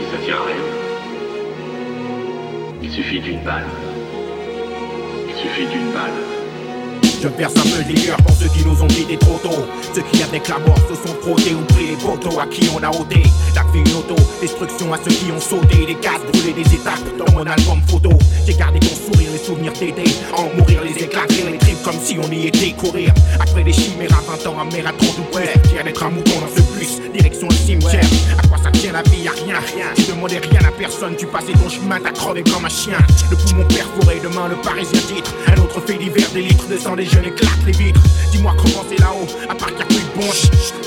ça tient à rien. Il suffit d'une balle. Il suffit d'une balle. Je verse un peu de liqueur pour ceux qui nous ont quittés trop tôt. Ceux qui avec la mort se sont frottés ou pris les poteaux à qui on a ôté. La une auto, destruction à ceux qui ont sauté. Des cases brûlées, des étapes dans mon album photo. J'ai gardé ton sourire, les souvenirs t'aider. En mourir, les éclater, les tripes comme si on y était courir. Après des chimères à 20 ans, à mer à trop double. Fier d'être un mouton dans ce bus, direction le cimetière. À quoi ça tient la vie, y'a rien, rien. Tu demandais rien à personne, tu passais ton chemin, t'as crevé comme un chien. Le poumon perforé, demain le parisien titre. Un autre fait d'hiver, des litres de sang, des jeunes éclatent les vitres. Dis-moi comment c'est là-haut, à part qu'il y a plus de bon.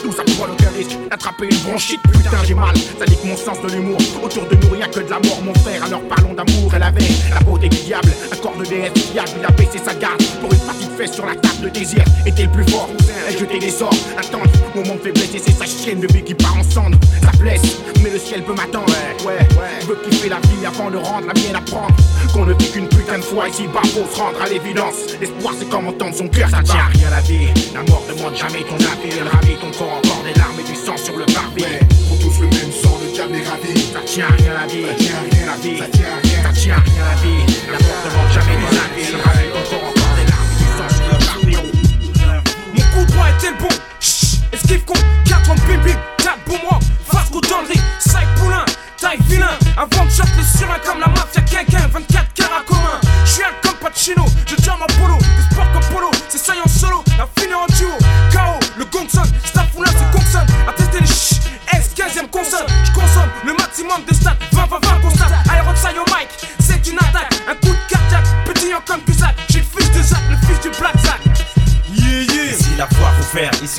Tout ça pour aucun risque d'attraper une bronchite. Putain, j'ai mal, ça dit que mon sens de l'humour. Autour de nous, rien que de la mort, mon frère. Alors parlons d'amour, elle avait la beauté du diable. Corps de déesse fiable, il a baissé sa garde. Pour une petite fesse sur la table de désir, était le plus fort. Elle jetait des sorts, attendre, moment de faiblesse, et c'est sa chienne de vie qui part en cendre. Ça blesse, mais le ciel peut m'attendre. Ouais, ouais, je veux kiffer la vie avant de rendre la mienne à prendre. Qu'on ne vit qu'une putain de fois ici bas, faut se rendre à l'évidence. L'espoir, c'est comme entendre son cœur, ça tient à rien la vie. La mort demande jamais ton avis, elle ravit ton corps encore des larmes et du sang sur le parvis. Ouais, faut tous le même sang, le diable est ravi. Ça tient à rien la vie, Ça tient à rien rien. sur le. Mon coup droit était le bon? Chut, esquive con, 4 en bim bim, 4 boomerang, le ring, side poulain, taille vilain. Avant de shot les surins comme la mafia quinquin, 24 carats commun. J'suis un comme Pacino, je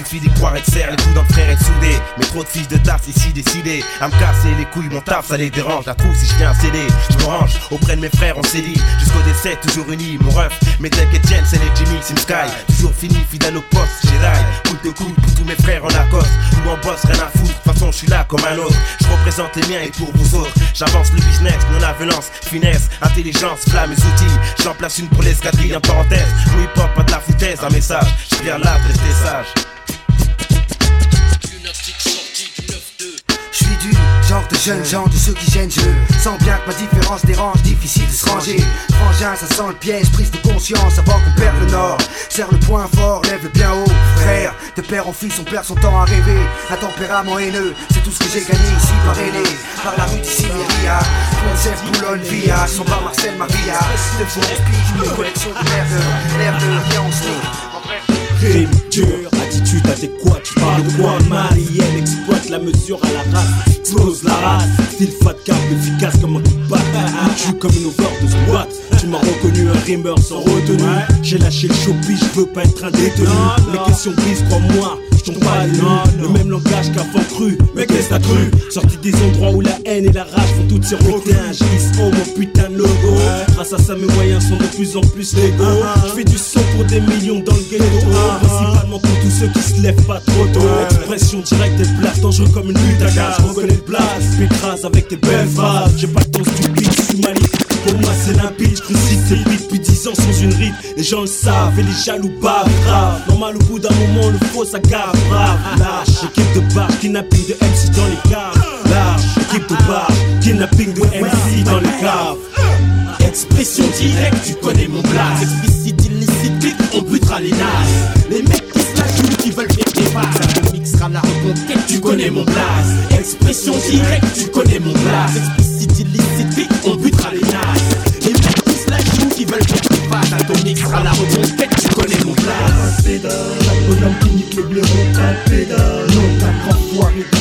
suffit d'y croire et de serre les coups d'entre frères et de souder. Mais trop de fils de tasse ici décidés à me casser les couilles, mon taf ça les dérange. La trouve si je viens céder, je me range auprès de mes frères, on dit jusqu'au décès, toujours unis, mon ref. Mes tech et Jen, c'est les Jimmy, Sim Sky. Toujours fini, fidèle au poste, Jedi. Coup de coude pour tous mes frères en Lacoste. Ou en boss, rien à foutre, de toute façon je suis là comme un autre. Je représente les miens et pour vous autres, j'avance le business, non-avenance, finesse, intelligence, flamme et outils. J'en place une pour l'escadrille en parenthèse. Ou hip hop, pas de la foutaise, un message. Je viens là de rester sage. Je suis du genre de jeune genre de ceux qui gênent Je sens bien que ma différence dérange, difficile de se ranger. Frangin, ça sent le piège, prise de conscience avant qu'on perde le nord. Serre le point fort, lève le bien haut Frère, de père en fils, on perd son temps à rêver. Un tempérament haineux, c'est tout ce que j'ai gagné ici par aîné. Par la rue d'ici Méria Concept, Boulogne, Villa, son bar Marcel Maria. De faux une collection de merde. L'air de rien, on sneak Rime dur, attitude adéquate, tu parles de moi? Marielle exploite la mesure à la race, explose la race. Style fat cap, efficace comme un coup de patte Tu comme une overdose de boîte Tu m'as reconnu un rimeur sans retenue. J'ai lâché le showbiz, je veux pas être un détenu. Mes questions grises, crois-moi, Le même langage qu'avant cru, mais qu'est-ce que t'as cru? Sorti des endroits où la haine et la rage font toutes siroter un oh mon putain de logo. Grâce à ça mes moyens sont de plus en plus légaux. Je fais du son pour des millions dans le ghetto. Principalement pour tous ceux qui se lèvent pas trop tôt. Expression directe et plate, dangereux comme une lutte à gaz. Je reconnais le blast, pécrase avec tes belles phrases. J'ai pas le temps stupide, je suis malice pour moi c'est limpide, je crucifie ces beats depuis 10 ans sans une ride. Les gens le savent et les jaloux bavent grave. Normal au bout d'un moment le faux ça gave brave Lâche, équipe de bar, kidnapping de MC dans les caves. Lâche, équipe de bar, kidnapping de MC dans les caves. Expression directe, tu connais mon blast Explicite, illicite, clic, on butera les nazes. Les mecs qui se la jouent, qui veulent faire des bases Ça mixera la reconquête, tu connais mon blast Expression directe, tu connais mon blast Explicite, illicite, clic, on butera les nazes. Les mecs qui se la jouent, qui veulent faire des bases Ça mixera la reconquête, tu connais mon blast pédale, la bonhomme qui nique le blaireau à pédale. Non, t'as grand foiré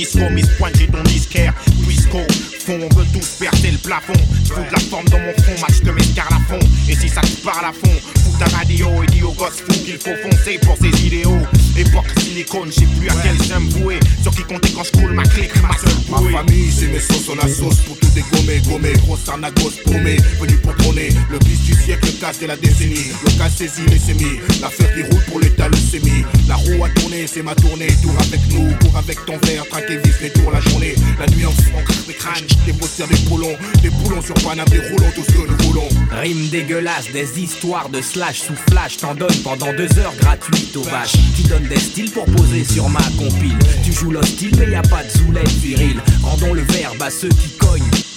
Miss Pointe, j'ai ton disquaire, Twisco, fond, on veut tous percer le plafond. Je de la forme dans mon front, match de mes fond. Et si ça te parle à fond, fous ta radio et dis aux gosses fous qu'il faut foncer pour ses idéaux. Époque silicone, j'ai plus à quel j'aime vouer. Sur qui compter quand je coule ma clique, ma seule Ma famille, c'est mes sauces, on la sauce pour tout dégommer, gommer. Grosse arnagos paumé, venu pour trôner. Le bis du siècle, le casse de la décennie. Le cas saisi, les sémis. L'affaire qui roule pour c'est ma tournée. Tour avec nous, cours avec ton verre, traque et vis les tours la journée. La nuit en fond, des crânes, des posters, des boulons. Des boulons sur Paname, des roulons, tout ce que nous voulons. Rime dégueulasse, des histoires de slash sous flash. T'en donnes pendant deux heures gratuites aux vaches. Qui donne des styles pour poser sur ma compile. Tu joues l'hostile, mais y a pas de zoulette viril. Rendons le verbe à ceux qui cognent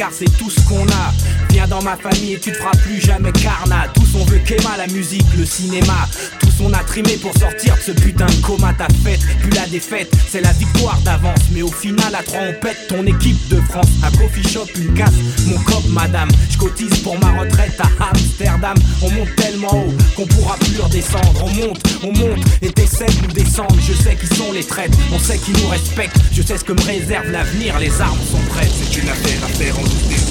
car c'est tout ce qu'on a. Viens dans ma famille et tu te feras plus jamais carnat. Tous on veut qu'Emma, la musique, le cinéma. On a trimé pour sortir de ce putain de coma. Ta fête, puis la défaite, c'est la victoire d'avance. Mais au final, à trois on pète ton équipe de France. Un coffee shop, une casse, mon cop, madame. Je cotise pour ma retraite à Amsterdam. On monte tellement haut qu'on pourra plus redescendre. On monte, on monte et t'essaies de nous descendre. Je sais qui sont les traites, on sait qui nous respectent. Je sais ce que me réserve l'avenir, les armes sont prêtes. C'est une affaire à faire en douter.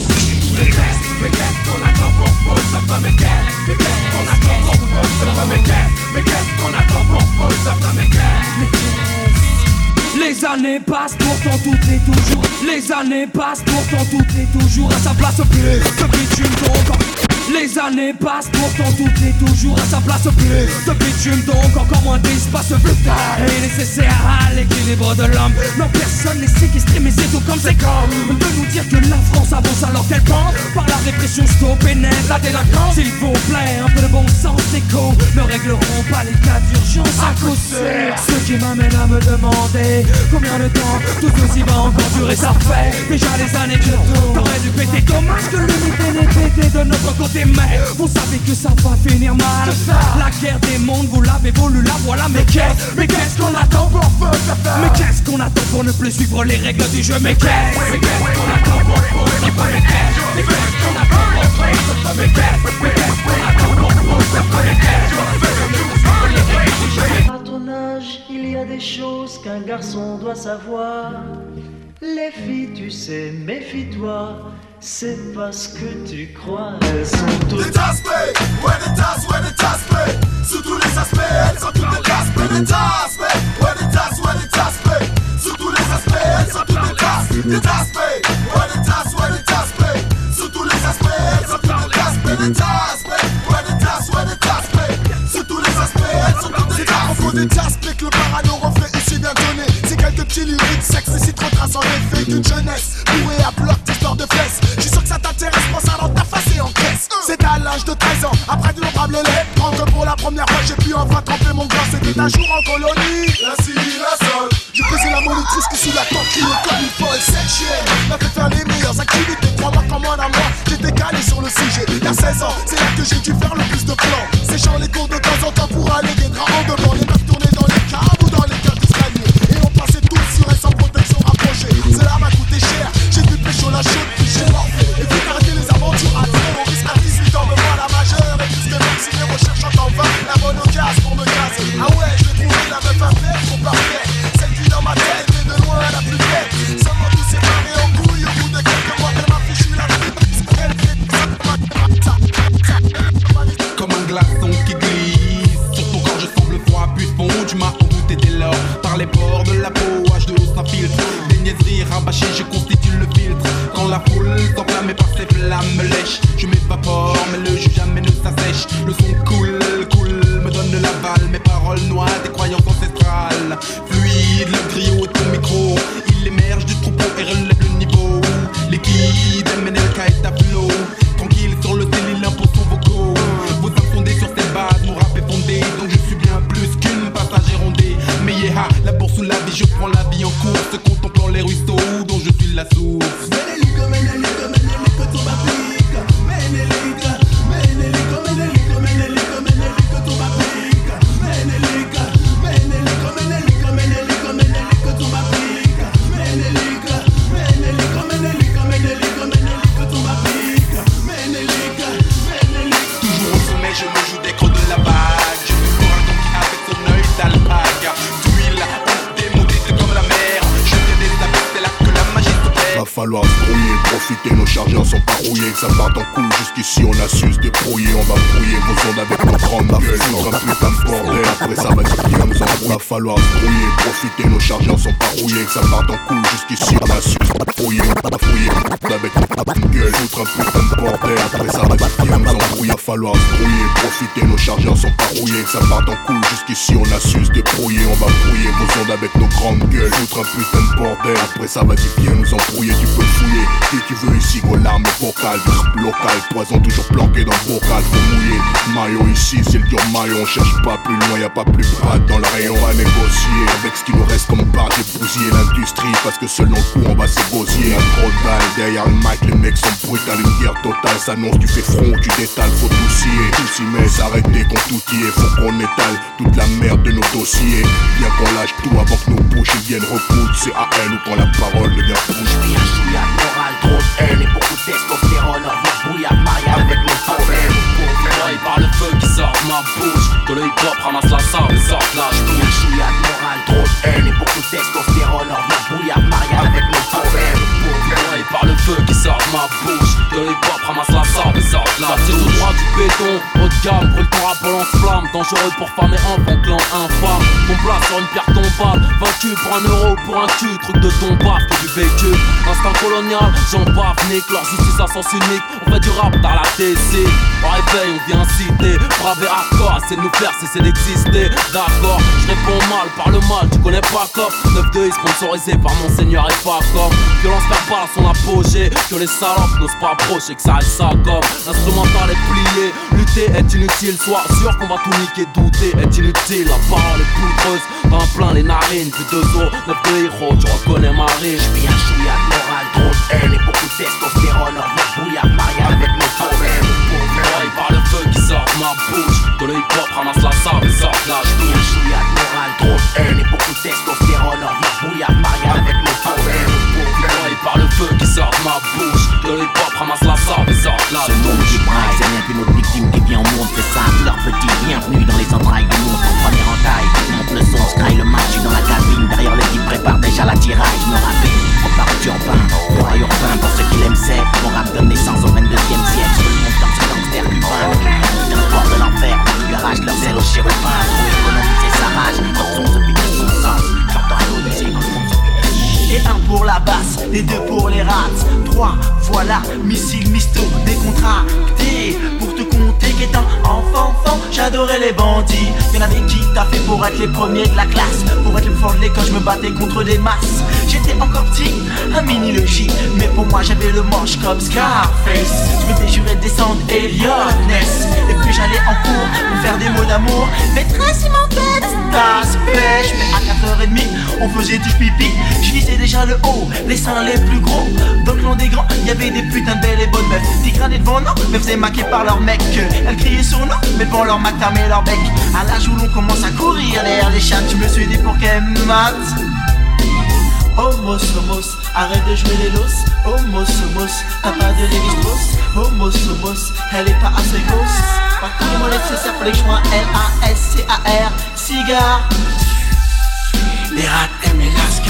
Les années passent, pourtant toutes les toujours. Les années passent, pourtant toutes les toujours. À sa place, plus ce bitume donc. Les années passent, pourtant toutes les toujours. À sa place, plus ce bitume donc. Encore moins d'espace vital est nécessaire à l'équilibre de l'homme. Non, personne n'est séquestré, mais c'est tout comme c'est comme. De nous dire que la France avance alors qu'elle pend. Par la répression, stop pénètre la délinquance. S'il vous plaît, un peu de bon sens, écho ne régleront pas les cas d'urgence à coup sûr. Ce qui m'amène à me demander combien de temps tout ceci va encore durer. Ça fait déjà des années que t'aurais dû péter. Dommage que l'unité n'ait pété de notre côté, mais vous savez que ça va finir mal. La guerre des mondes, vous l'avez voulu, la voilà. Mais qu'est-ce, mais qu'est-ce qu'on attend pour Mais qu'est-ce qu'on attend pour ne plus suivre les règles du jeu Mais qu'est-ce, mais qu'est-ce qu'on attend pour Mais qu'est-ce, mais qu'est-ce qu'on attend pour Mais qu'est-ce, mais qu'est-ce qu'on attend pour À ton âge, il y a des choses qu'un garçon doit savoir. Les filles, tu sais, méfie-toi. C'est pas ce que tu crois. Elles sont toutes. Des aspects, ouais des tasses, ouais des tasses, Sous tous les aspects, elles sont toutes des tasses, des tasses, ouais des tasses, ouais des tasses, Sous tous les aspects, elles sont toutes des tasses, des tasses, ouais des tasses, ouais des tasses, Sous tous les aspects, elles sont toutes des tasses, des tasses, ouais des tasses, ouais des tasses, Sous tous les aspects, elles sont toutes des tasses. Faut des tasses, que le parano reflet ici bien donné. C'est quelques petits lyriques sexy, si trop traçant l'effet d'une jeunesse bourrée à bloc de fesses. Je suis sûr que ça t'intéresse, pense à dans ta face et en caisse. C'est à l'âge de 13 ans, après d'innombrables lettres. Quand pour la première fois, j'ai pu enfin tremper mon gland. C'était un jour en colonie. La civilisation. J'ai pesé la monitrice qui sous la tente qui me comme une folle. Cette chienne m'a fait faire les meilleures activités. Trois mois comme à moi, j'étais calé sur le sujet. Il y a 16 ans, c'est là que j'ai dû faire le plus de plans. Séchant les cours de temps en temps pour aller des draps en devant. Les meufs tournaient dans les câbles la puis j'ai morflé. Et puis arrêter les aventures à zéro. Risque à 18 ans, me voilà majeur. Et plus que vacciné, recherchant en vain la bonne occasion pour me la foule s'enflamme par ses flammes me lèche. Je m'évapore mais le jus jamais ne s'assèche. Le son cool, cool me donne l'aval Mes paroles noient des croyances ancestrales profiter, nos chargeurs sont pas rouillés, ça part en couille, jusqu'ici on a su se débrouiller, on va brouiller vos ondes avec nos grandes gueules, foutre un putain de bordel, après ça va dire nous en va falloir se brouiller, profiter, nos chargeurs sont pas rouillés, ça part en couille, jusqu'ici on a su se débrouiller, on va fouiller. Avec nos grandes gueules, foutre un putain de bordel, après ça va dire nous en va falloir se brouiller, profiter, nos chargeurs sont pas rouillés, ça part en couille, jusqu'ici on a su se débrouiller, on va fouiller. Vos ondes avec nos grandes gueules, foutre un putain de bordel, après ça va dire viens nous embrouiller, tu peux le fouiller, qui tu veux ici, go l'arme vocale, du rap local, poison toujours planqué dans le bocal, faut mouiller, maillot ici, c'est le dur maillot, on cherche pas plus loin, y a pas plus bas dans le rayon, on va négocier, avec ce qui nous reste comme part, j'ai bousillé l'industrie, parce que selon le coup, on va s'égosier, un gros de balles, derrière le mic, les mecs sont brutales, une guerre totale. S'annonce, tu fais front, tu détales, faut tout scier, tout s'y met, s'arrêter qu'on tout y est, faut qu'on étale toute la merde de nos dossiers, bien qu'on lâche tout avant que nos bouches viennent repoudre, c'est à elle ou quand la parole devient bouche. Bien chouillade, morale, trop de haine et beaucoup de testostérone. Orgueil, brouillard, mariage avec mes problèmes. Fly par le feu qui sort de ma bouche. Le hip hop ramasse la sable et sort de la Bien bouche chouillade, morale, trop. De haine et beaucoup de testostérone. Orgueil, brouillard, mariage avec mes problèmes. Fly par le feu qui sort de ma bouche Que le hip hop ramasse la sable la bouche tout droit du béton, haut de gamme, brûle ton rap lance flamme. Dangereux pour femmes et enfants, clan infâme. Ton place sur une pierre tombale Vaincu pour un euro, pour un cul Truc de ton baf, que du vécu. Instinct colonial, j'en bave, nique Leur justice à sens unique, on fait du rap dans la TC Réveil, on vient citer Braver hardcore, c'est de nous faire cesser d'exister. D'accord, je réponds mal par le mal, tu connais pas cop 9-2 sponsorisé par Monseigneur et Facom Violence verbale à son apogée Que les salopes n'osent pas approcher, que ça reste ça comme. L'instrumental est plié, lutter est inutile. Sois sûr qu'on va tout niquer, douter est inutile. La parole est poudreuse, t'en plein les narines. Puis deux os, 9 de héros, tu reconnais ma rime. Bien chouillade, morale, trop de haine et beaucoup de testostérone. Orgueil, brouillard, mariage avec mes ma bouche. Que le hip hop ramasse la sable et sort de la Bien bouche chouillade, morale, trop de haine et beaucoup de testostérone. Orgueil, brouillard, mariage avec mes problèmes Fly par le feu qui sort de ma bouche. Que le hip hop ramasse la sable et sort de la Ce monde qui braille, c'est rien qu'une autre victime qui vient au monde, c'est ça, leur petit bienvenue dans les entrailles du monde, en première entaille, monte le son, le match, j'adorais les bandits. Y'en avait qui t'a fait pour être les premiers de la classe. Pour être le plus fort de l'école, je me battais contre des masses. J'étais encore petit, un mini logis. Mais pour moi, j'avais le manche comme Scarface. Je m'étais juré de descendre Elliot Ness. Et puis j'allais en cours pour faire des mots d'amour. Maîtresse, il de tasse pêche. Mais à 4h30, on faisait du pipi. Je visais déjà le haut, les seins les plus gros. Dans le clan des grands, il y avait des putains de belles et bonnes et devant non, mais faisaient maquer par leur mec. Elles criaient son nom, mais devant leur mac fermait leur bec. À l'âge où l'on commence à courir derrière les chats, je me suis dit pour qu'elles matent. Homos, homos, arrête de jouer les los. Homos, homos, t'as pas de Lévi-Strauss. Homos, homos, elle est pas assez grosse. Par contre, mon nécessaire, que je vois L-A-S-C-A-R, cigare. Les rats aiment les lascars.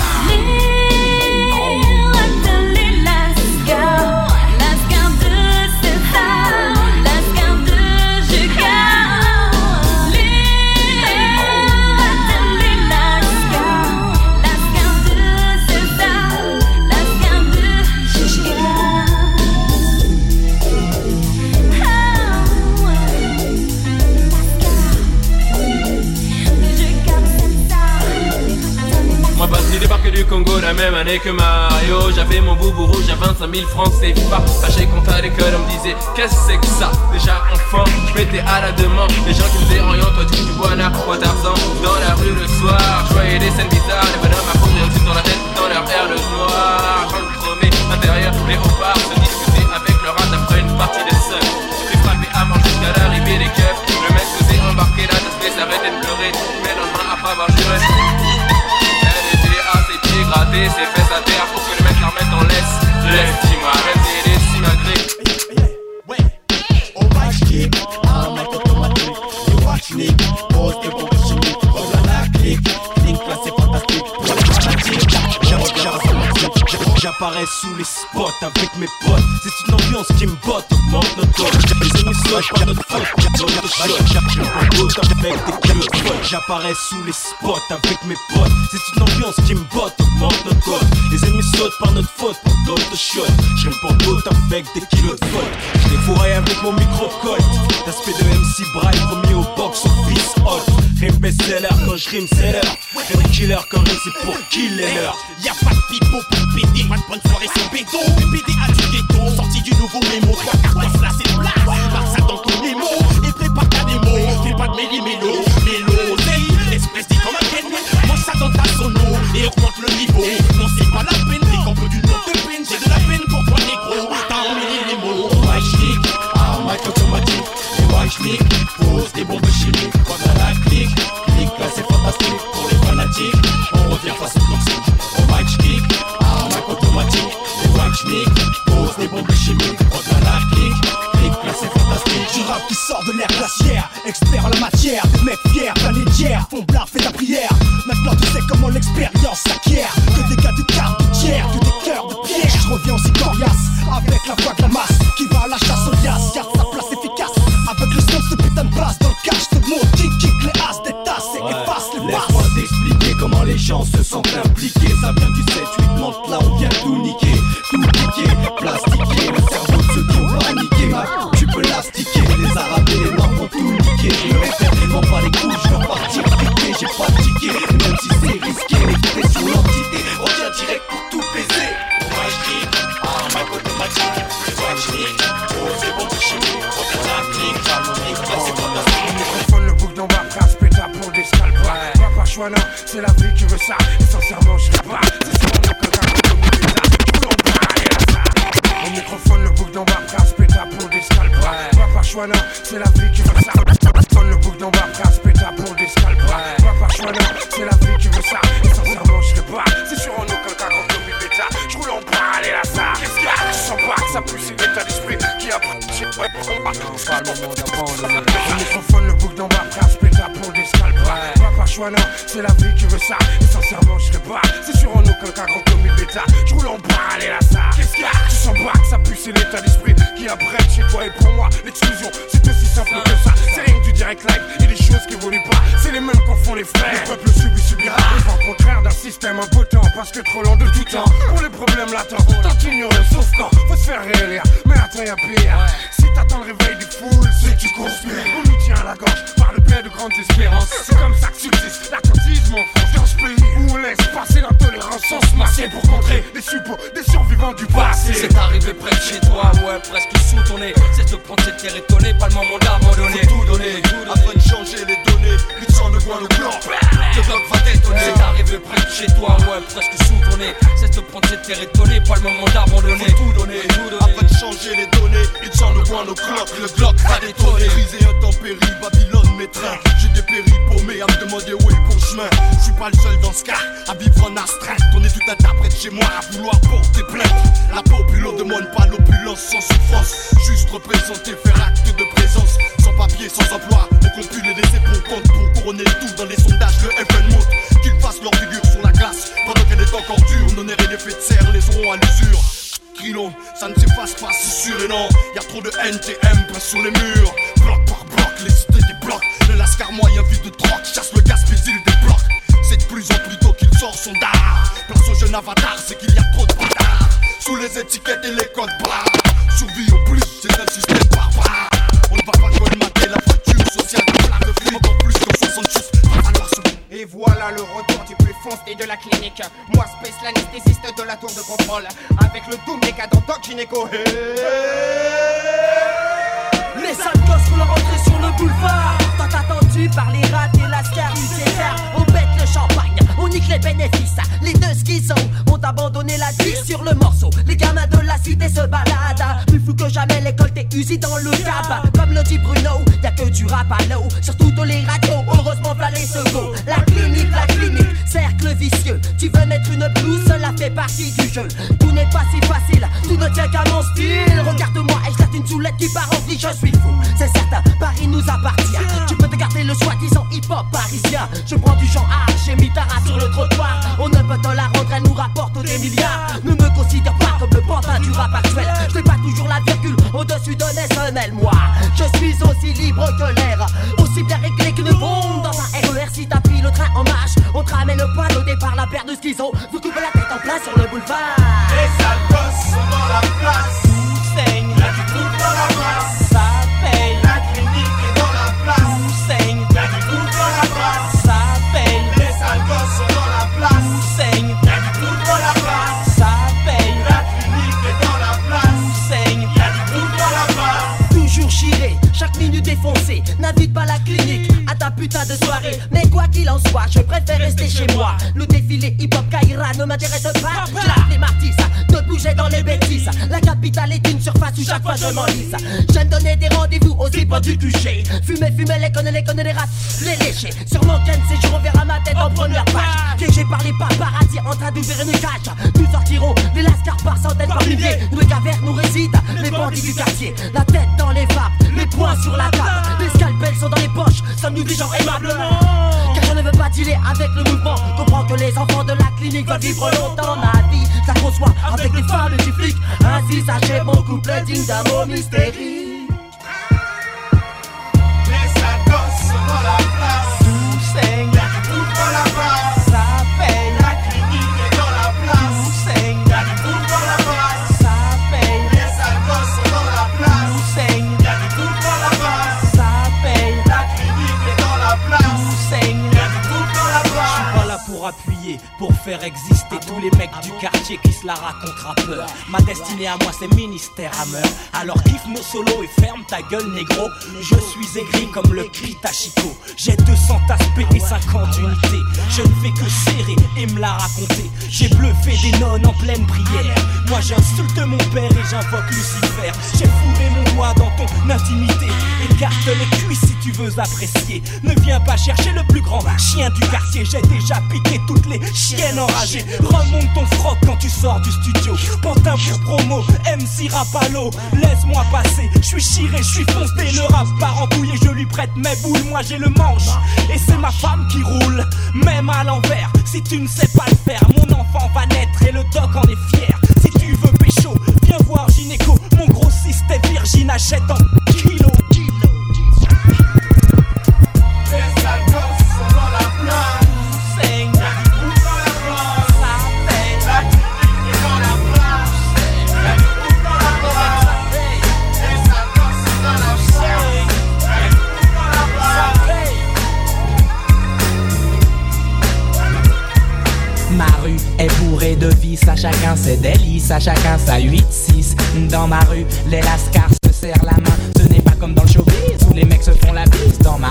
Congo la même année que Mario. J'avais mon boubou rouge à 25 000 francs c'est pas Fâché contre à l'école on me disait qu'est-ce que c'est que ça? Déjà enfant je m'étais à la demande. Les gens qui me faisaient rien toi tu bois là Quoi t'argent dans la rue le soir Je voyais des scènes bizarres. Les bonhommes à fond dans la tête dans leur air le noir. Quand le chromé intérieur léopard se disent à ses fesses à terre pour que le mec la remette en laisse. Laisse, dis-moi, arrête et J'apparais sous les spots avec mes potes. C'est une ambiance qui me botte, augmente notre code Les sautent par notre faute. J'apparais sous les spots avec mes potes. C'est une ambiance qui me botte, augmente notre code Les ennemis sautent par notre faute pour d'autres shots Je pour d'autres avec des kilos de faute Je les fourrais avec mon micro-colt L'aspect de MC Braille promis au box office hot. Rime best-seller quand je rime l'heure Rime killer quand rime c'est pour killer. L'heure Y'a pas de pipeau pour PD, pas de bonne soirée béton. PD a du ghetto, sorti du nouveau mémo. Trois là c'est place, marque ça dans ton mémo. Et prépare ta démo, fais pas de méli-mélo. Mélo, hey, espèce dit comme un ken. Mange ça dans ta sono et augmente le niveau. Non, c'est pas la peine, qu'en peu d'une note de peine. J'ai de la peine pour toi, négro. T'as emmêlé les mots. Ouais, schnick, un mic automatique. Et pose des bombes chimiques. Qui apprête chez toi et pour moi. L'exclusion, c'est aussi simple que ça. C'est rien que du direct live et des choses qui évoluent pas. C'est les mêmes qu'en font les frères. Le peuple subit, subira. Le contraire d'un système impotent parce que trop lent de tout temps. Pour les problèmes latents, tant ignoré, sauf quand faut se faire réélire. Mais attends, y'a pire. Si t'attends le réveil des foules, c'est que tu conspires. On nous tient à la gorge par le biais de grandes espérances. C'est comme ça que subsiste l'attentisme en France. Dans ce pays où on laisse passer l'intolérance sans se masser pour contrer des suppos, des survivants du passé. C'est arrivé près de chez toi, ouais, presque sous ton nez. C'est de prendre cette terre étonnée, pas le moment d'abandonner. Faut tout donner, afin de changer les données. Plus de sang de coin au clan. Le bloc va détonner. C'est arrivé près de chez toi, ouais, presque sous ton nez. C'est de prendre cette terre étonnée, pas le moment d'abandonner. Faut tout donner, afin de changer les données. Ils sang de coin au clan. Le bloc va détonner. Crise et intempérie, Babylone J'ai dépéri paumé à me demander où est le bon chemin. Je suis pas le seul dans ce cas à vivre en astreinte. On est tout un près de chez moi à vouloir porter plainte. La population demande pas l'opulence sans souffrance. Juste représenter, faire acte de présence. Sans papier, sans emploi, on compte les laisser pour compte pour couronner tout dans les sondages. Le FN qu'ils fassent leur figure sur la glace. Pendant qu'elle est encore dure, on et les faits de serre les auront à l'usure. Ça ne s'efface pas, c'est sûr et non. Y'a trop de NTM sur les murs. Bloc par bloc, les des blocs. Le lascar moyen vide de drogue, chasse le gaz, puis il débloque. C'est de plus en plus tôt qu'il sort son dard. Place au jeune avatar, c'est qu'il y a trop de bâtards. Sous les étiquettes et les codes barres. Survie au plus, c'est un système barbare. On ne va pas colmater la voiture sociale de plein de. Encore plus qu'en 66, va falloir se Et voilà le retour du plus foncé de la clinique. Moi, Space, l'anesthésiste de la tour de contrôle. Avec le doom décadent Doc Gynéco. Les sales gosses font leur entrée sur le boulevard Attendu par les rats et la scaricétaire On pète le champagne, on nique les bénéfices. Les deux schizos ont abandonné la vie sur le morceau. Les gamins de la cité se baladent. Plus fou que jamais l'école t'es usée dans le cap Comme le dit Bruno, y'a que du rap à l'eau. Sur toutes les radios, heureusement les secours La clinique vicieux. Tu veux mettre une blouse, cela fait partie du jeu. Tout n'est pas si facile, tout ne tient qu'à mon style. Regarde-moi et je une soulette qui part en vie, je suis fou. C'est certain, Paris nous appartient. Tu peux te garder le soi-disant hip-hop parisien. Je prends du genre art, j'ai mis sur le trottoir. On ne peut te la rendre, elle nous rapporte des milliards. Ne me considère pas comme le pantin du rap actuel. Je n'ai pas toujours la virgule au-dessus de l'essentiel, moi. Je suis aussi libre que l'air, aussi bien réglé qu'une bombe dans train en marche, on te ramène le poil au départ, la paire de schizo. Vous coupez la tête en plein sur le boulevard. Les gosses sont dans la place. Qu'il en soit, je préfère rester chez moi. Le défilé hip-hop Kaira ne m'intéresse pas. J'lave les martis, de bouger dans les bêtises. La capitale est une surface où chaque fois je m'enlise. J'aime donner des rendez-vous aux hip du QG. Fumer, fumer, les connaît, les connaît, les rats, les lécher. Sur mon ken, c'est je reverrai ma tête en première page. Piégé par les paparazzi en train d'ouvrir une cage. Nous sortirons des lascars par centaines, par milliers. Nous les cavernes, nous résident les bandits du quartier. La tête dans les vapes, les poings sur la table. Sont dans les poches, sommes-nous des gens aimablement Car ne veux pas dealer avec le mouvement. Comprends que les enfants de la clinique veulent vivre longtemps. Ma vie, ça conçoit avec des femmes et du flic. Ainsi s'achève mon couple digne d'un mot mystérique. Exister tous les mecs du quartier qui se la racontent rappeur. Ma destinée à moi c'est ministère à meurtre. Alors kiffe nos solos et ferme ta gueule négro. Je suis aigri comme le Pitachiko. J'ai 200 aspects et 50 unités. Je ne fais que serrer et me la raconter. J'ai bluffé des nonnes en pleine prière. Moi j'insulte mon père et j'invoque Lucifer. J'ai fourré mon doigt dans ton intimité. Écarte les cuisses si tu veux apprécier. Ne viens pas chercher le plus grand chien du quartier. J'ai déjà piqué toutes les chiennes Remonte ton froc quand tu sors du studio. Pantin pour promo, MC Rapalo. Laisse-moi passer, je suis chiré, je suis foncé. Le rap part en couille et je lui prête mes boules. Moi j'ai le manche et c'est ma femme qui roule. Même à l'envers, si tu ne sais pas le faire, mon enfant va naître et le doc en est fier. Si tu veux pécho, viens voir Gynéco. Mon grossiste est virgin, achète en kilo. Ses délices, à chacun sa 8-6. Dans ma rue, les lascars se serrent la main. Ce n'est pas comme dans le showbiz où les mecs se font la bise. Dans Ma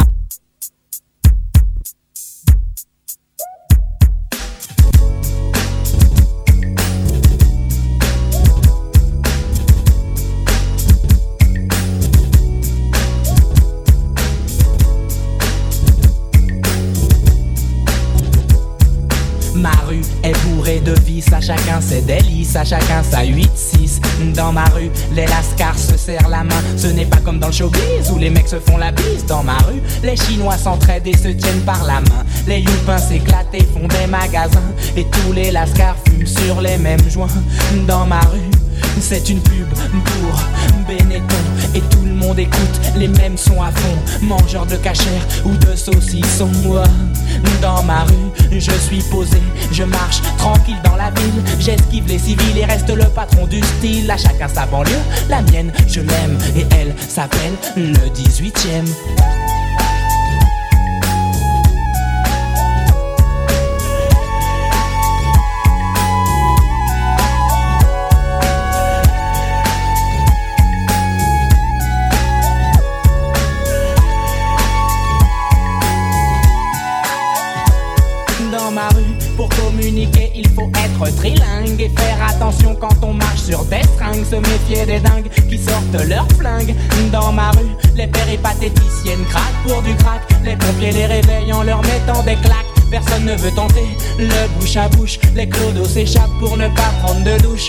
Dans ma rue, les lascars se serrent la main. Ce n'est pas comme dans le showbiz où les mecs se font la bise. Dans ma rue, les Chinois s'entraident et se tiennent par la main. Les youpins s'éclatent et font des magasins. Et tous les lascars fument sur les mêmes joints. Dans ma rue, c'est une pub pour Benetton Et tout le monde écoute les mêmes sons à fond Mangeur de cachère ou de saucisson Moi, dans ma rue, je suis posé Je marche tranquille dans la ville. J'esquive les civils et reste le patron du style. À chacun sa banlieue, la mienne je l'aime Et elle s'appelle le 18ème être trilingue et faire attention quand on marche sur des stringues. Se méfier des dingues qui sortent leurs flingues. Dans ma rue, les péripatéticiennes craquent pour du crack. Les pompiers les réveillent en leur mettant des claques. Personne ne veut tenter le bouche à bouche. Les clodos s'échappent pour ne pas prendre de douche.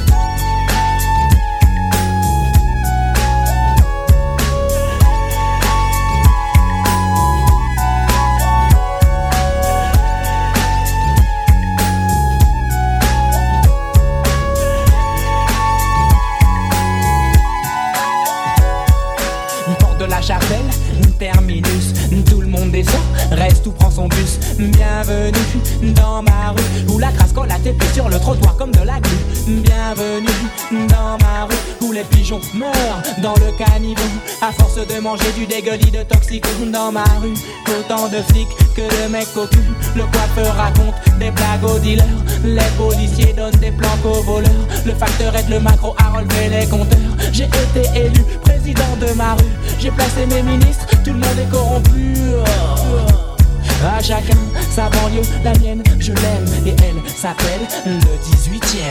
Manger du dégueulis de toxiques dans ma rue, autant de flics que de mecs cul. Le coiffeur raconte des blagues aux dealers, les policiers donnent des planques aux voleurs. Le facteur aide le macro à relever les compteurs. J'ai été élu président de ma rue, j'ai placé mes ministres, tout le monde est corrompu. À chacun sa banlieue, la mienne, je l'aime et elle s'appelle le 18ème. Mix